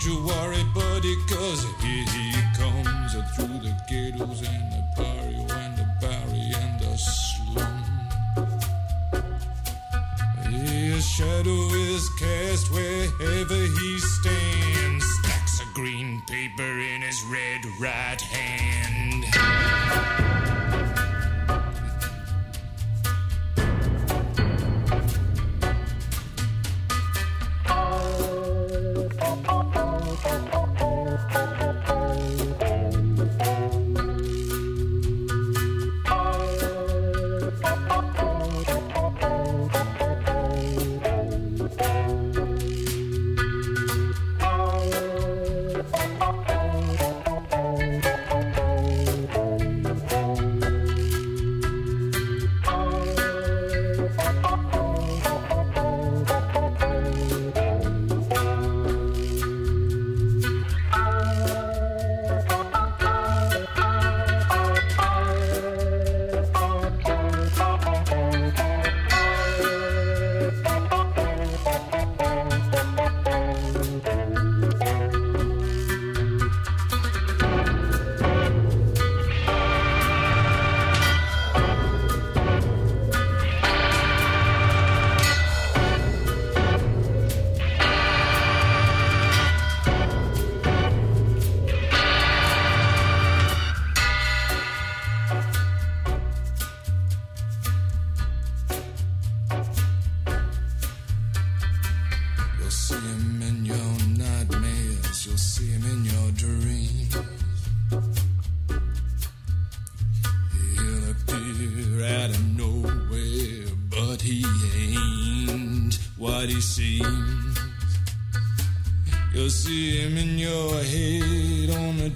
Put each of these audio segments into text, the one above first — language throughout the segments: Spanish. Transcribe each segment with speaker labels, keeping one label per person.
Speaker 1: Don't you worry,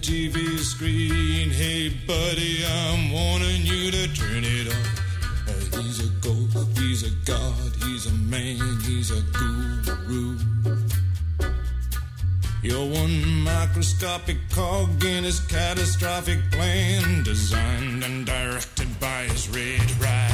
Speaker 1: TV screen. Hey, buddy, I'm warning you to turn it off. He's a ghost,
Speaker 2: he's a god, he's a man, he's a guru. You're one microscopic cog in his catastrophic plan, designed and directed by his red ride.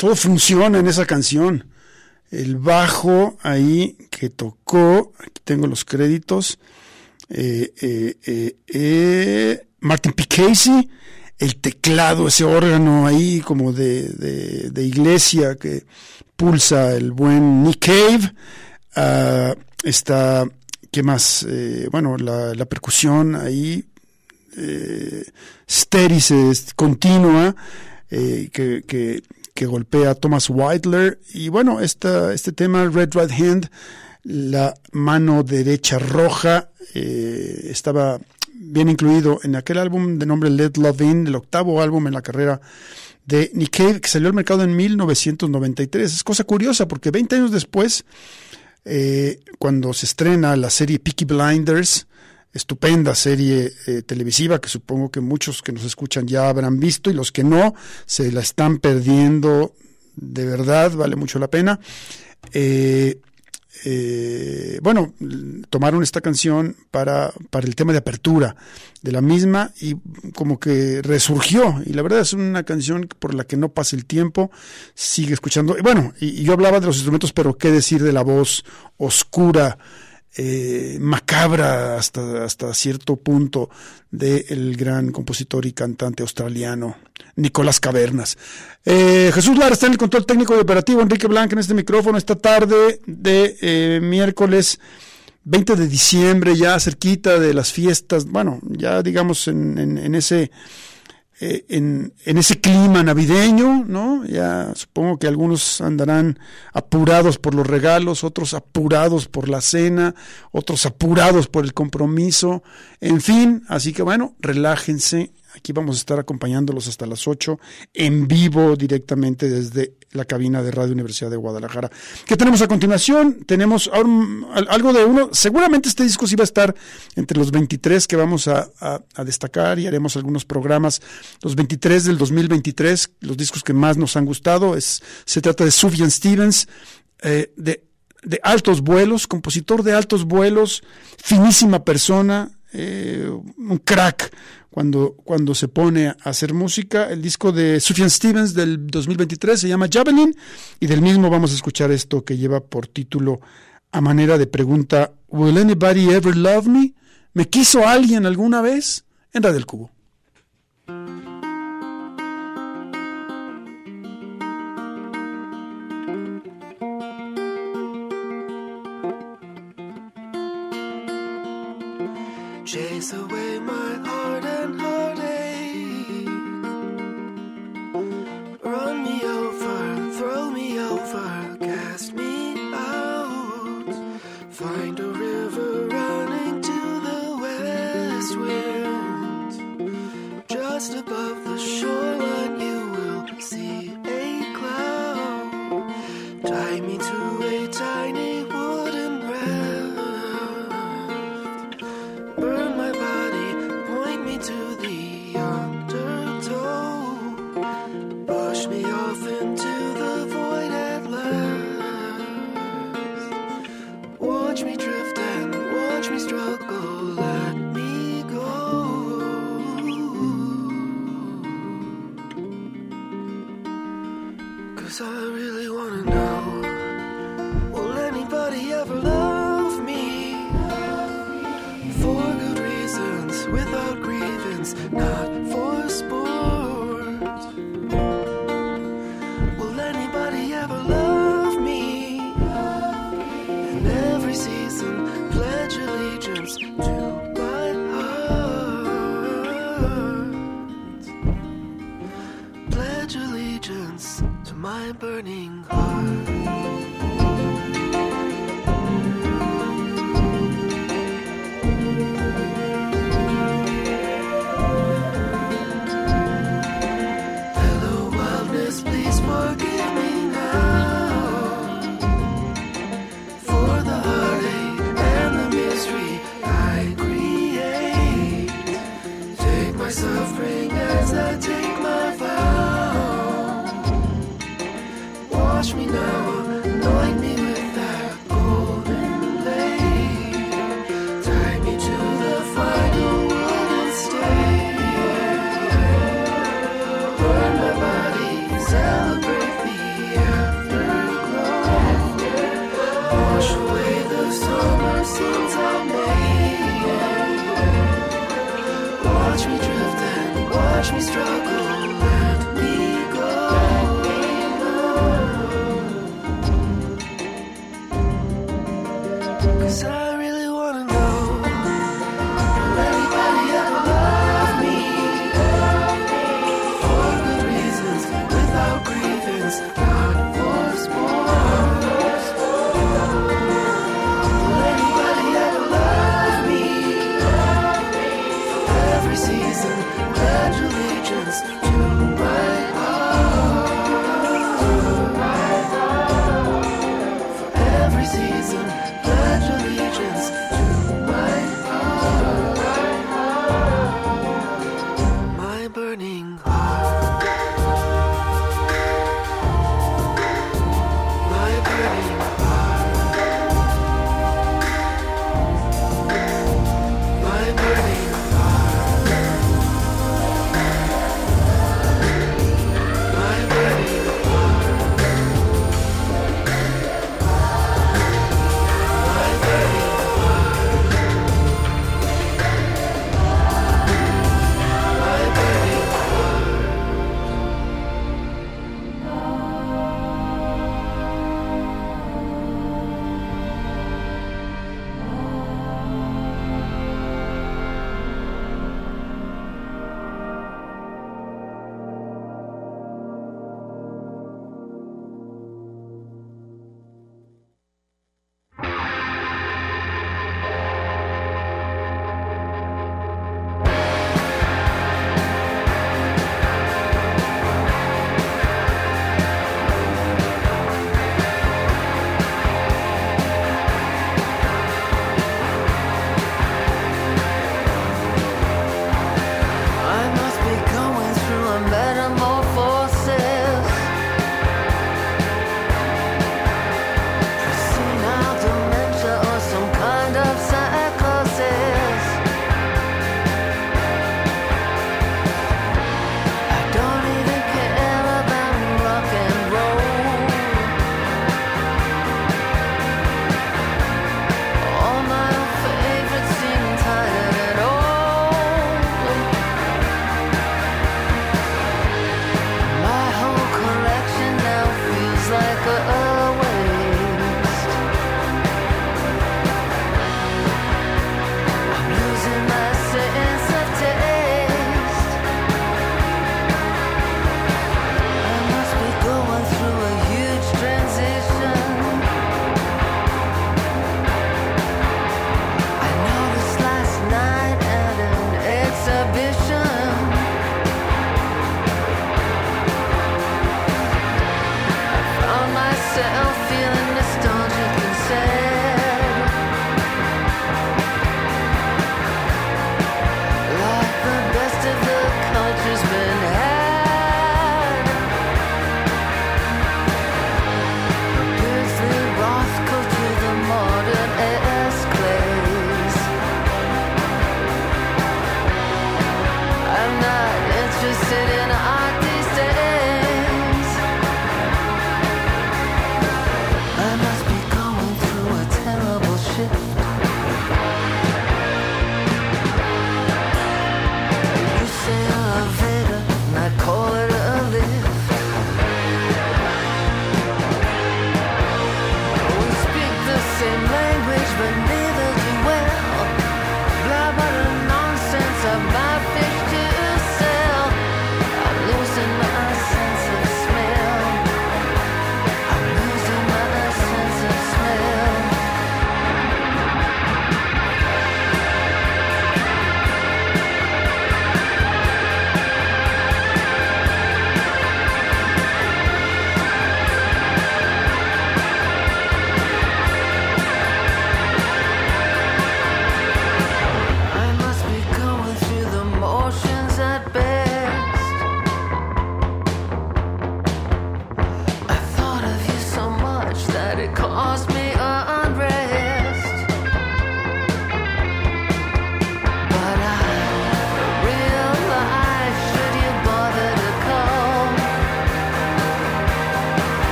Speaker 3: Todo funciona en esa canción. El bajo ahí que tocó, aquí tengo los créditos, eh, eh, eh, Martin P. El teclado, ese órgano ahí como de, de, de iglesia que pulsa el buen Nick Cave, uh, está, ¿qué más? Bueno, la, percusión ahí, eh, continua, que, que que golpea a Thomas Whitler. Y bueno, esta, este tema, Red Right Hand, la mano derecha roja, eh, estaba bien incluido en aquel álbum de nombre Let Love In, el octavo álbum en la carrera de Nick Cave, que salió al mercado en 1993. Es cosa curiosa porque 20 años después, eh, cuando se estrena la serie Peaky Blinders, estupenda serie eh, televisiva que supongo que muchos que nos escuchan ya habrán visto y los que no se la están perdiendo de verdad, vale mucho la pena. Eh, eh, bueno, tomaron esta canción para, para el tema de apertura de la misma y como que resurgió. Y la verdad es una canción por la que no pasa el tiempo, sigue escuchando. Bueno, y, y yo hablaba de los instrumentos, pero qué decir de la voz oscura eh, macabra hasta, hasta cierto punto del gran compositor y cantante australiano Nicolás Cavernas. Eh, Jesús Lara está en el control técnico y operativo, Enrique Blanca en este micrófono esta tarde de eh, miércoles 20 de diciembre, ya cerquita de las fiestas, bueno, ya digamos en, en, en ese eh, en, en, ese clima navideño, ¿no? Ya supongo que algunos andarán apurados por los regalos, otros apurados por la cena, otros apurados por el compromiso, en fin, así que bueno, relájense, Aquí vamos a estar acompañándolos hasta las 8 en vivo directamente desde la cabina de Radio Universidad de Guadalajara. ¿Qué tenemos a continuación? Tenemos algo de uno. Seguramente este disco sí va a estar entre los 23 que vamos a, destacar y haremos algunos programas. Los 23 del 2023, los discos que más nos han gustado. Es, se trata de Sufjan Stevens, eh, de, de altos vuelos, compositor de altos vuelos, finísima persona, eh, un crack cuando, cuando se pone a hacer música. El disco de Sufjan Stevens del 2023 se llama Javelin y del mismo vamos a escuchar esto que lleva por título a manera de pregunta ¿Will anybody ever love me? ¿Me quiso alguien alguna vez? En Radio del Cubo.
Speaker 4: Find a river running to the west wind. Just above the shoreline,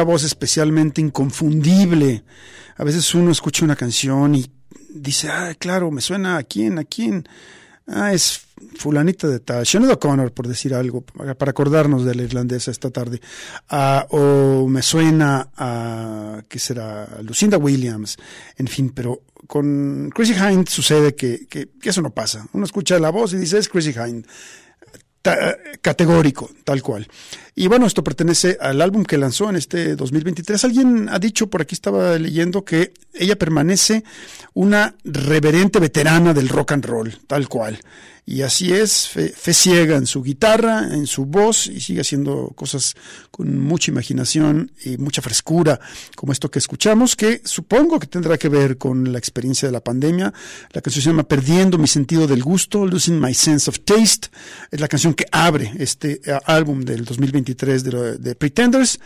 Speaker 3: una voz especialmente inconfundible. A veces uno escucha una canción y dice, ah, claro, me suena a quién, a quién. Ah, es fulanita de tal, Sinead O'Connor, por decir algo, para acordarnos de la irlandesa esta tarde. Ah, o me suena a, ¿qué será? Lucinda Williams. En fin, pero con Chrissy Hind sucede que, que, que eso no pasa. Uno escucha la voz y dice, es Chrissy Hind categórico, tal cual. Y bueno, esto pertenece al álbum que lanzó en este 2023. Alguien ha dicho, por aquí estaba leyendo, que ella permanece una reverente veterana del rock and roll, tal cual. Y así es, fe, fe ciega en su guitarra, en su voz, y sigue haciendo cosas con mucha imaginación y mucha frescura, como esto que escuchamos, que supongo que tendrá que ver con la experiencia de la pandemia. La canción se llama Perdiendo mi sentido del gusto, Losing My Sense of Taste. Es la canción que abre este eh, álbum del 2023 de, de Pretenders,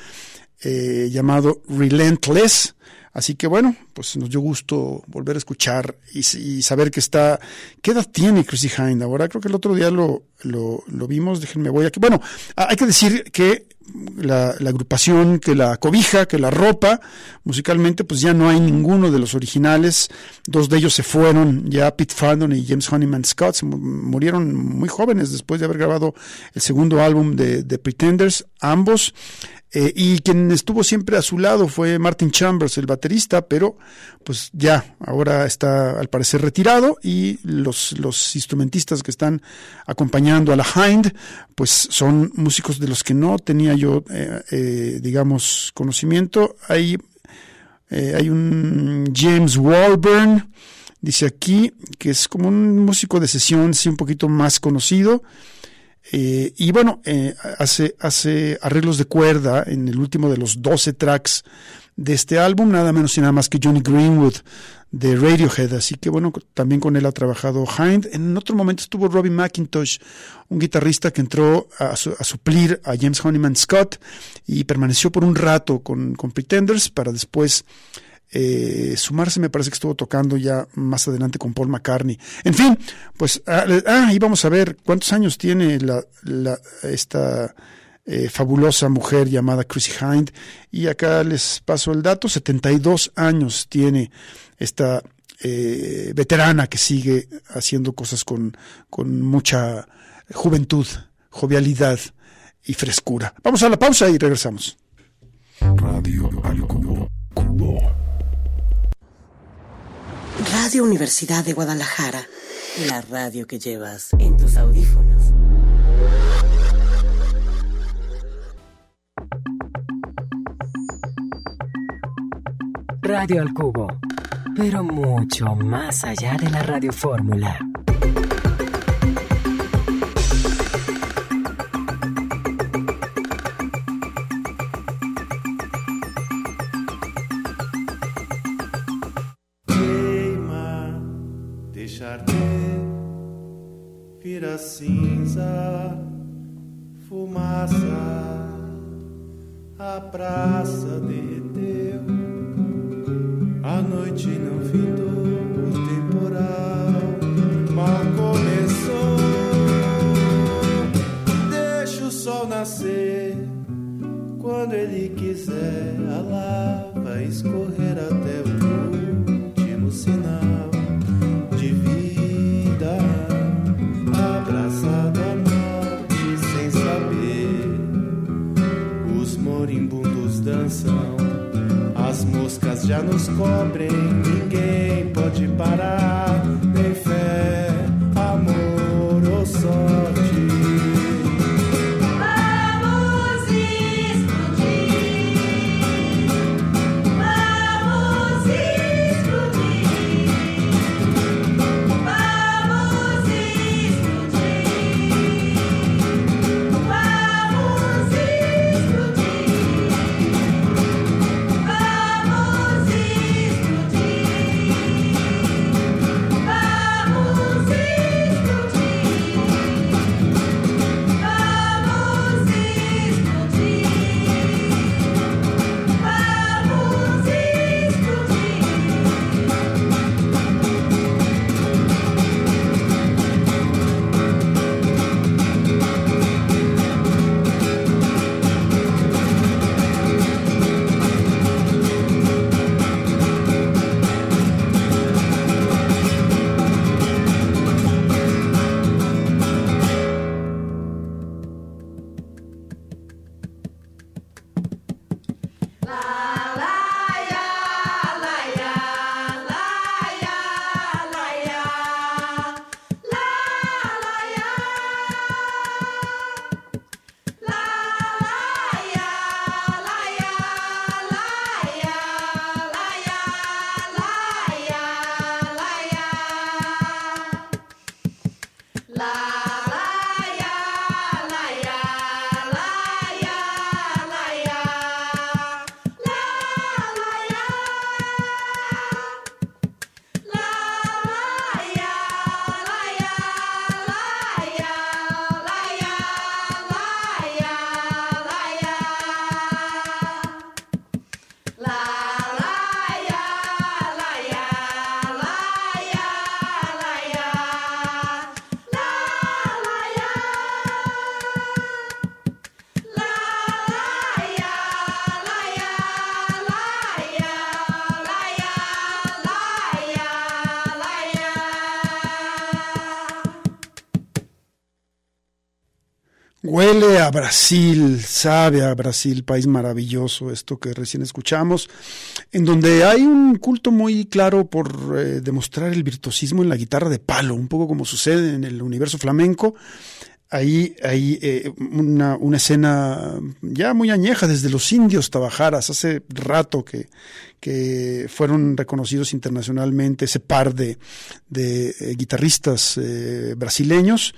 Speaker 3: eh, llamado Relentless. Así que bueno, pues nos dio gusto volver a escuchar y, saber que está. ¿Qué edad tiene Chrissy Hind ahora? Creo que el otro día lo, lo, lo vimos. Déjenme voy aquí. Bueno, hay que decir que la, la agrupación que la cobija, que la ropa, musicalmente, pues ya no hay ninguno de los originales. Dos de ellos se fueron, ya Pete Fadden y James Honeyman Scott, se mu- murieron muy jóvenes después de haber grabado el segundo álbum de, de Pretenders, ambos. Eh, y quien estuvo siempre a su lado fue Martin Chambers, el baterista, pero pues ya, ahora está al parecer retirado y los, los instrumentistas que están acompañando a la Hind, pues son músicos de los que no tenía yo, eh, eh, digamos, conocimiento. Hay, eh, hay un James Walburn, dice aquí, que es como un músico de sesión, sí, un poquito más conocido. Eh, y bueno, eh, hace, hace arreglos de cuerda en el último de los 12 tracks de este álbum, nada menos y nada más que Johnny Greenwood de Radiohead. Así que bueno, también con él ha trabajado Hind. En otro momento estuvo Robbie McIntosh, un guitarrista que entró a, a suplir a James Honeyman Scott y permaneció por un rato con, con Pretenders para después eh, sumarse me parece que estuvo tocando ya más adelante con Paul McCartney. En fin, pues ah, ah, y vamos a ver cuántos años tiene la- esta eh, fabulosa mujer llamada Chrissy Hind. Y acá les paso el dato, 72 años tiene esta eh, veterana que sigue haciendo cosas con, con mucha juventud, jovialidad y frescura. Vamos a la pausa y regresamos.
Speaker 5: Radio al cubo. Cubo.
Speaker 6: Radio Universidad de Guadalajara. La radio que llevas en tus audífonos.
Speaker 7: Radio al Cubo, pero mucho más allá de la radiofórmula.
Speaker 8: Vira cinza, fumaça, a praça derreteu, a noite não findou, cobrem.
Speaker 3: Huele a Brasil, sabe a Brasil, país maravilloso, esto que recién escuchamos, en donde hay un culto muy claro por eh, demostrar el virtuosismo en la guitarra de palo, un poco como sucede en el universo flamenco. Ahí hay eh, una, escena ya muy añeja desde los indios Tabajaras, hace rato que, que fueron reconocidos internacionalmente ese par de, de eh, guitarristas brasileños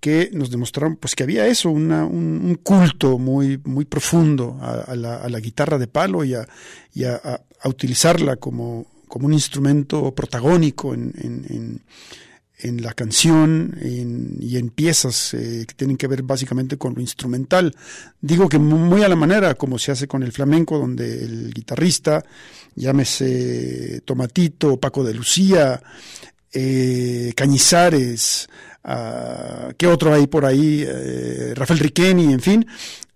Speaker 3: que nos demostraron pues que había eso, un, un, culto muy, muy profundo a, la, guitarra de palo y a, y a, utilizarla como, como, un instrumento protagónico en, en la canción y en piezas eh, que tienen que ver básicamente con lo instrumental. Digo que muy a la manera como se hace con el flamenco, donde el guitarrista, llámese Tomatito, Paco de Lucía, eh, Cañizares, Uh, ¿Qué otro hay por ahí? Eh, Rafael Riqueni, en fin,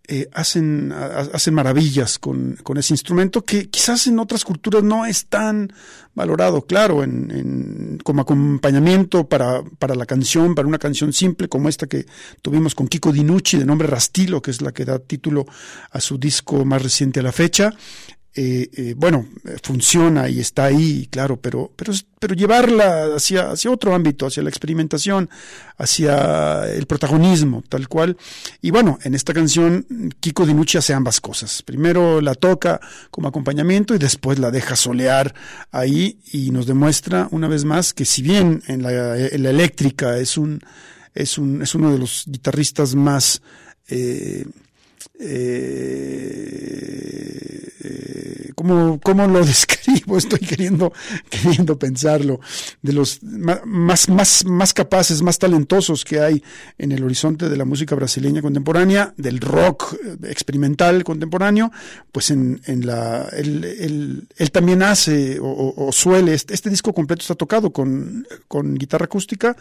Speaker 3: eh, hacen, hacen maravillas con, con, ese instrumento que quizás en otras culturas no es tan valorado, claro, en, en, como acompañamiento para, para la canción, para una canción simple como esta que tuvimos con Kiko Dinucci de nombre Rastilo, que es la que da título a su disco más reciente a la fecha. Eh, eh, bueno, funciona y está ahí, claro, pero, pero, pero llevarla hacia, hacia otro ámbito, hacia la experimentación, hacia el protagonismo, tal cual. Y bueno, en esta canción Kiko Dinucci hace ambas cosas. Primero la toca como acompañamiento y después la deja solear ahí y nos demuestra una vez más que si bien en la, en la eléctrica es un, es un, es uno de los guitarristas más eh, eh, ¿cómo, ¿cómo, lo describo? Estoy queriendo, queriendo pensarlo. De los más, más, más capaces, más talentosos que hay en el horizonte de la música brasileña contemporánea, del rock experimental contemporáneo, pues en, en la, él, él, también hace o, o, suele, este, este disco completo está tocado con, con guitarra acústica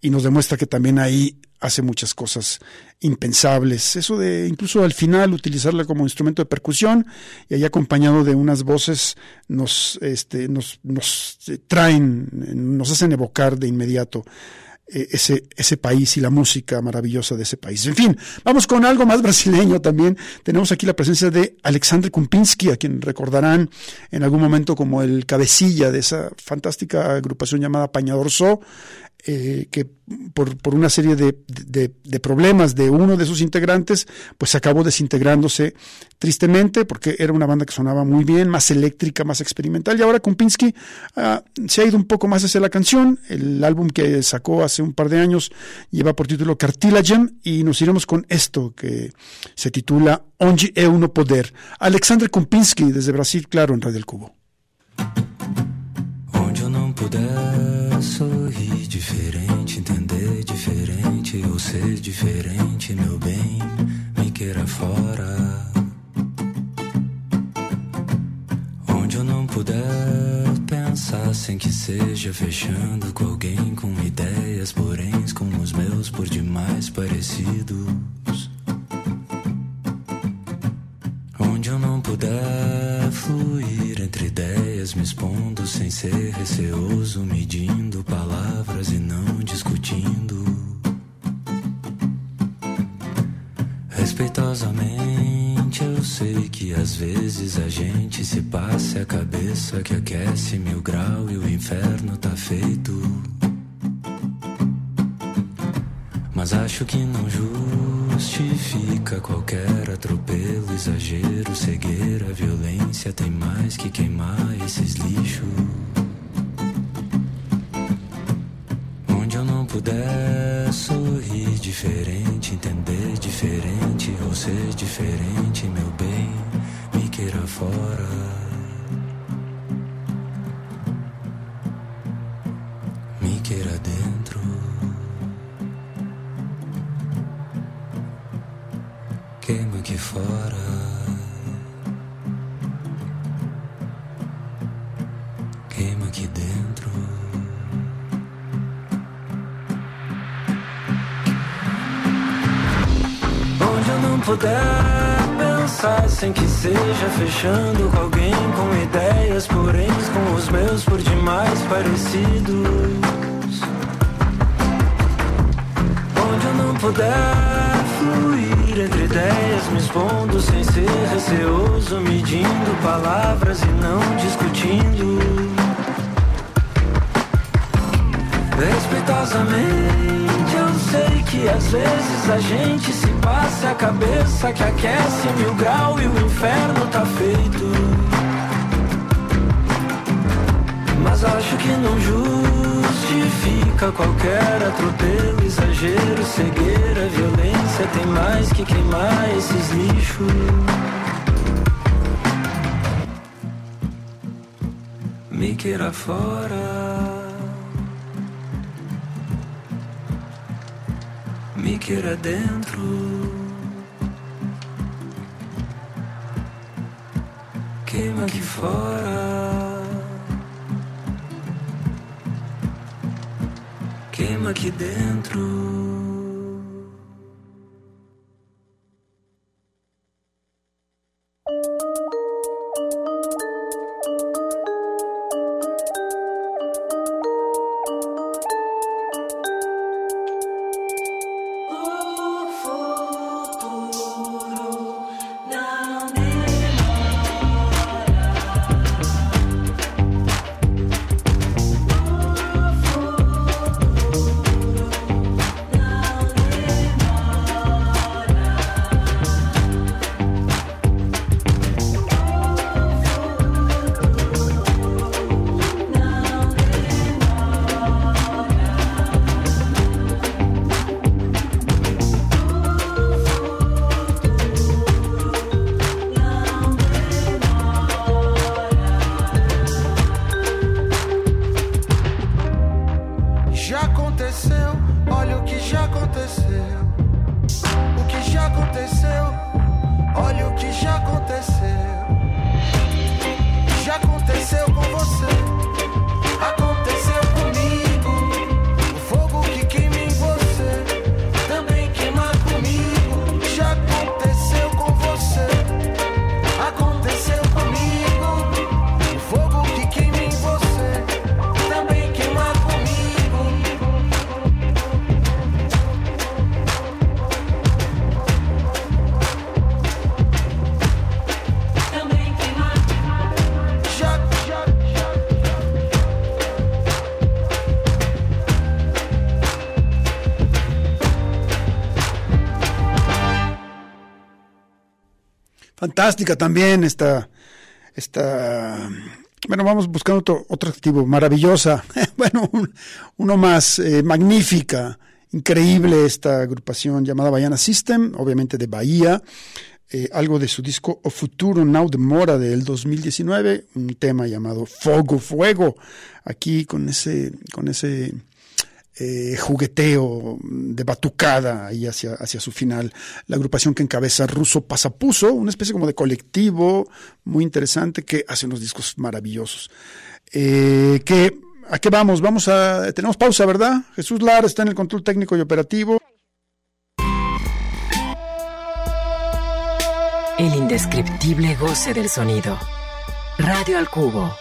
Speaker 3: y nos demuestra que también ahí hace muchas cosas impensables. Eso de incluso al final utilizarla como instrumento de percusión y ahí acompañado de unas voces nos, este, nos, nos traen, nos hacen evocar de inmediato eh, ese, ese país y la música maravillosa de ese país. En fin, vamos con algo más brasileño también. Tenemos aquí la presencia de Alexander Kumpinski, a quien recordarán en algún momento como el cabecilla de esa fantástica agrupación llamada Pañador So, eh, que por, por, una serie de, de, problemas de uno de sus integrantes, pues acabó desintegrándose tristemente, porque era una banda que sonaba muy bien, más eléctrica, más experimental, y ahora Kumpinski uh, se ha ido un poco más hacia la canción. El álbum que sacó hace un par de años lleva por título Cartilagen, y nos iremos con esto que se titula Onde é uno poder. Alexander Kumpinski, desde Brasil, claro, en Radio El Cubo.
Speaker 9: Onde eu não puder ser diferente, meu bem, me queira fora. Onde eu não puder pensar sem que seja fechando com alguém com ideias, porém com os meus por demais parecidos. Onde eu não puder fluir entre ideias, me expondo sem ser receoso, medindo palavras e não discutindo. Respeitosamente, eu sei que às vezes a gente se passa a cabeça que aquece mil grau e o inferno tá feito. Mas acho que não justifica qualquer atropelo, exagero, cegueira, violência. Tem mais que queimar esses lixos. Onde eu não puder sorrir diferente, entender diferente ou ser diferente, meu bem, me queira fora. Fechando com alguém com ideias, porém com os meus por demais parecidos. Que aquece mil grau e o inferno tá feito. Mas acho que não justifica qualquer atropelo, exagero, cegueira, violência. Tem mais que queimar esses lixos. Me queira fora. Me queira dentro. Queima aqui fora. Queima aqui dentro.
Speaker 10: Já aconteceu, olha o que já aconteceu. O que já aconteceu, olha o que já aconteceu. Já aconteceu com você, aconteceu
Speaker 3: Fantástica también esta, esta, bueno, vamos buscando otro, otro adjetivo, maravillosa, bueno, un- uno más, eh, magnífica, increíble esta agrupación llamada Baiana System, obviamente de Bahía, eh, algo de su disco O Futuro Now de Mora del 2019, un tema llamado Fogo Fuego, aquí con ese, con ese eh, jugueteo de batucada ahí hacia, hacia su final. La agrupación que encabeza Ruso Pasapuso, una especie como de colectivo muy interesante que hace unos discos maravillosos. Eh, que, ¿A qué vamos? Vamos a... Tenemos pausa, ¿verdad? Jesús Lara está en el control técnico y operativo.
Speaker 11: El indescriptible goce del sonido. Radio al cubo.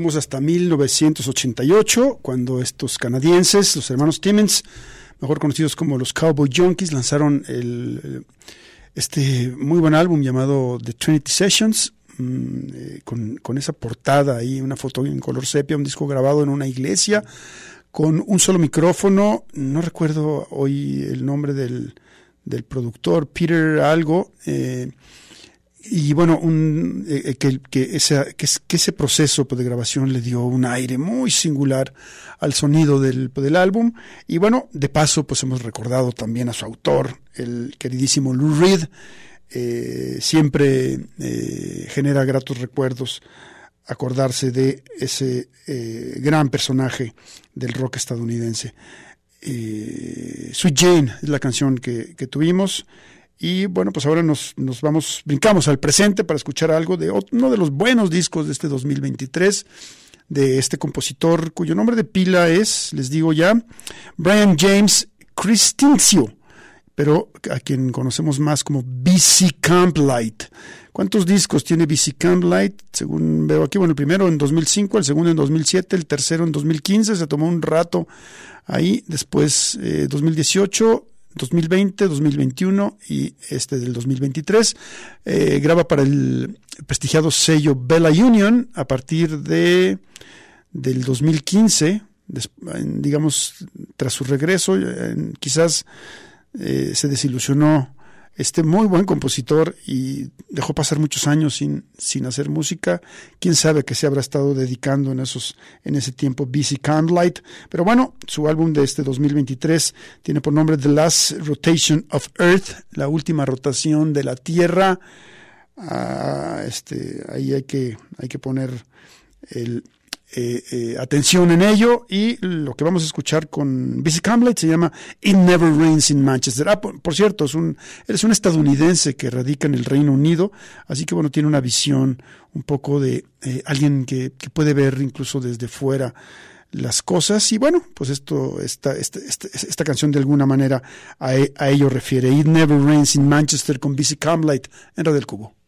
Speaker 3: Fuimos hasta 1988, cuando estos canadienses, los hermanos Timmins, mejor conocidos como los Cowboy Junkies, lanzaron el, este muy buen álbum llamado The Trinity Sessions, mm, eh, con, esa portada ahí, una foto en color sepia, un disco grabado en una iglesia, con un solo micrófono, no recuerdo hoy el nombre del, del productor, Peter algo, eh, y bueno, un, eh, que, que, esa- que, es- que ese proceso pues, de grabación le dio un aire muy singular al sonido del, del álbum. Y bueno, de paso, pues hemos recordado también a su autor, el queridísimo Lou Reed. Eh, siempre eh, genera gratos recuerdos acordarse de ese eh, gran personaje del rock estadounidense. Eh, Sweet Jane es la canción que, que tuvimos. Y bueno, pues ahora nos, nos vamos, brincamos al presente para escuchar algo de uno de los buenos discos de este 2023 de este compositor cuyo nombre de pila es, les digo ya, Brian James Cristincio, pero a quien conocemos más como BC Camplight. ¿Cuántos discos tiene BC Camplight? Según veo aquí, bueno, el primero en 2005, el segundo en 2007, el tercero en 2015, se tomó un rato ahí, después eh, 2018, 2020, 2021 y este del 2023. Eh, graba para el prestigiado sello Bella Union a partir de del 2015, des- en- digamos, tras su regreso, quizás eh, se desilusionó este muy buen compositor y dejó pasar muchos años sin, sin hacer música. Quién sabe que se habrá estado dedicando en esos, en ese tiempo Busy Candlelight. Pero bueno, su álbum de este 2023 tiene por nombre The Last Rotation of Earth, la última rotación de la Tierra. Ah, este, ahí hay que, hay que poner el, eh, eh, atención en ello y lo que vamos a escuchar con Busy Camlet se llama It Never Rains in Manchester. Ah, por, cierto, es un, es un estadounidense que radica en el Reino Unido, así que bueno, tiene una visión un poco de eh, alguien que, que puede ver incluso desde fuera las cosas y bueno, pues esto, esta, esta, esta, esta canción de alguna manera a, e- a ello refiere. It Never Rains in Manchester con Busy Camlet en Radio del Cubo.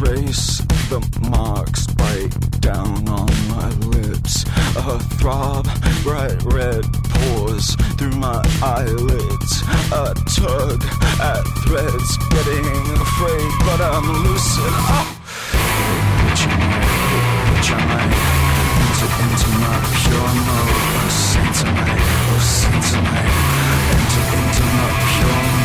Speaker 12: Trace the marks bite down on my lips a throb bright red pours through my eyelids a tug at threads getting afraid but I'm lucid up. Am I? Into, into my pure mode Oh, I? Oh, I? Into, into my pure mode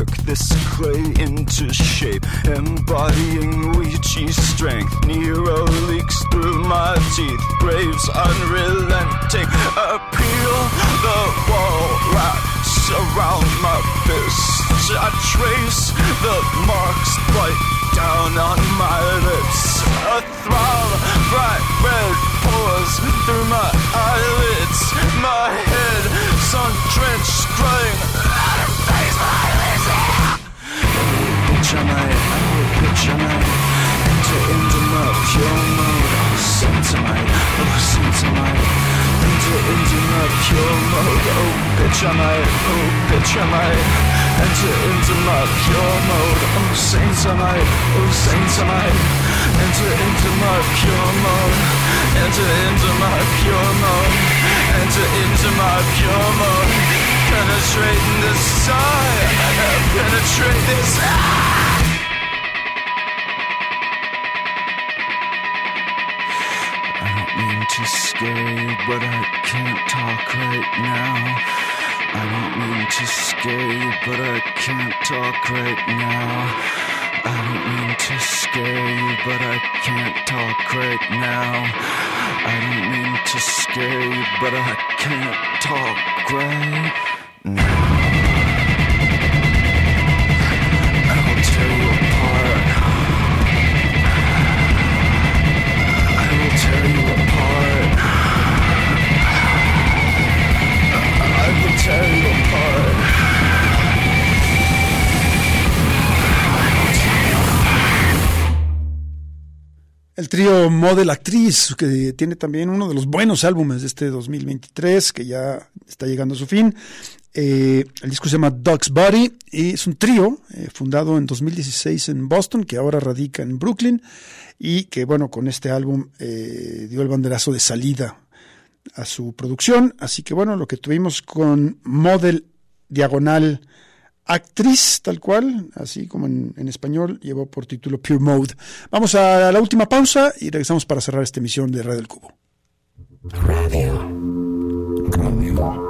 Speaker 12: work this clay into shape Embodying Ouija strength. Nero leaks through my teeth. Braves unrelenting Appeal. The wall wraps around my fists. I trace the marks bite down on my lips. A throb bright red pours through my eyelids. My head sun drenched crying face my lips Oh bitch am I, oh bitch am I Enter into my pure mode Oh am I, oh am I Enter into my pure mode Oh bitch am I, oh bitch am I Enter into my pure mode Oh am I, oh am I Enter into my pure mode Enter into my pure mode Enter into my pure mode Penetrating this side Penetrate this I don't mean to scare you, but I can't talk right now. I don't mean to scare you, but I can't talk right now. I don't mean to scare you, but I can't talk right now. I don't mean to scare you, but I can't talk right El
Speaker 3: trío Model Actriz, que tiene también uno de los buenos álbumes de este 2023, que ya está llegando a su fin. Eh, el disco se llama Dog's Body y es un trío eh, fundado en 2016 en Boston, que ahora radica en Brooklyn y que, bueno, con este álbum eh, dio el banderazo de salida a su producción. Así que, bueno, lo que tuvimos con Model Diagonal actriz, tal cual, así como en, español, llevó por título Pure Mode. Vamos a la última pausa y regresamos para cerrar esta emisión de Radio del Cubo.
Speaker 5: Radio. Radio.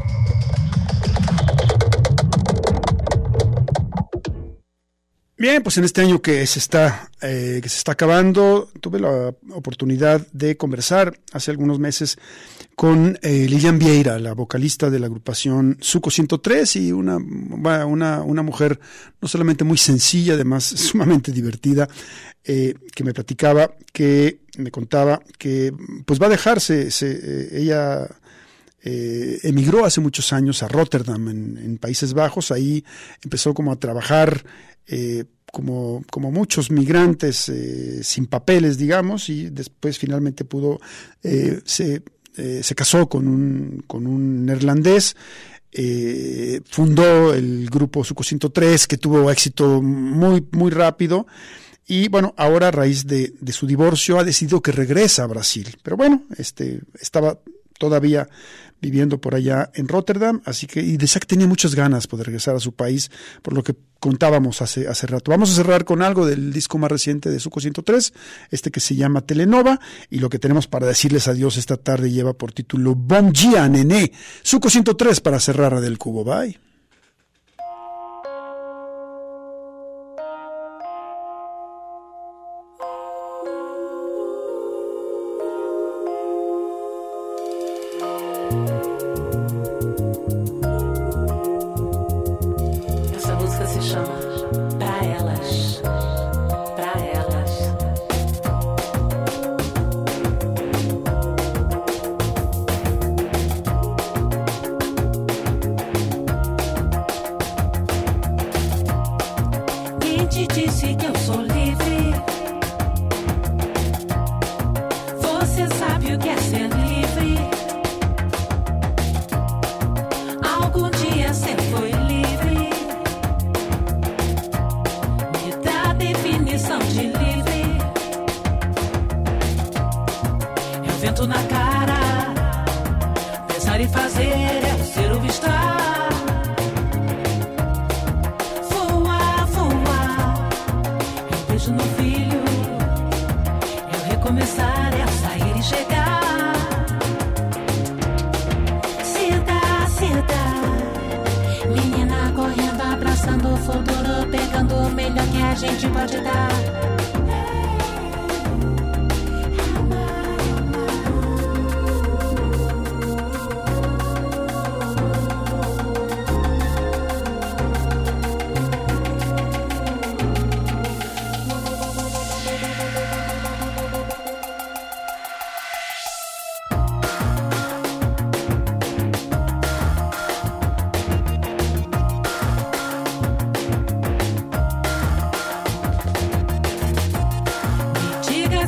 Speaker 3: Bien, pues en este año que se está eh, que se está acabando, tuve la oportunidad de conversar hace algunos meses con eh, Lilian Vieira, la vocalista de la agrupación Suco 103 y una, una, una mujer no solamente muy sencilla, además sumamente divertida, eh, que me platicaba, que me contaba que pues va a dejarse, se, ella eh, emigró hace muchos años a Rotterdam, en, en, Países Bajos. Ahí empezó como a trabajar eh, como, como, muchos migrantes eh, sin papeles, digamos, y después finalmente pudo, se, se, casó con un, con un neerlandés. fundó el grupo Suco 103, que tuvo éxito muy, muy rápido. Y bueno, ahora a raíz de, de, su divorcio ha decidido que regresa a Brasil. Pero bueno, este, estaba todavía viviendo por allá en Rotterdam, así que y decía que tenía muchas ganas de regresar a su país, por lo que contábamos hace, hace rato. Vamos a cerrar con algo del disco más reciente de Suco 103, este que se llama Telenova, y lo que tenemos para decirles adiós esta tarde lleva por título Bom Dia Nené, Suco 103 para cerrar del Cubo. Bye.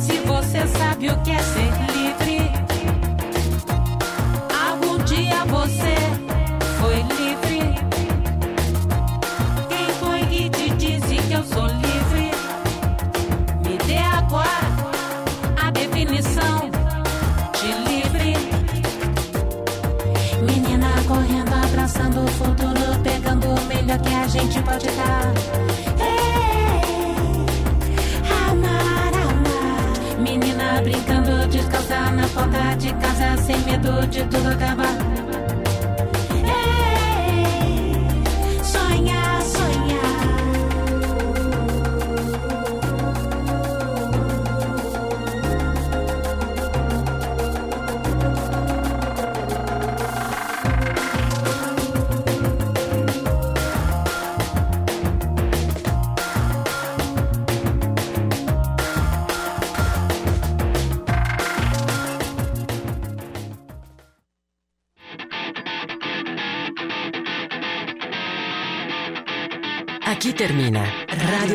Speaker 7: se você sabe o que é ser todo, todo acaba.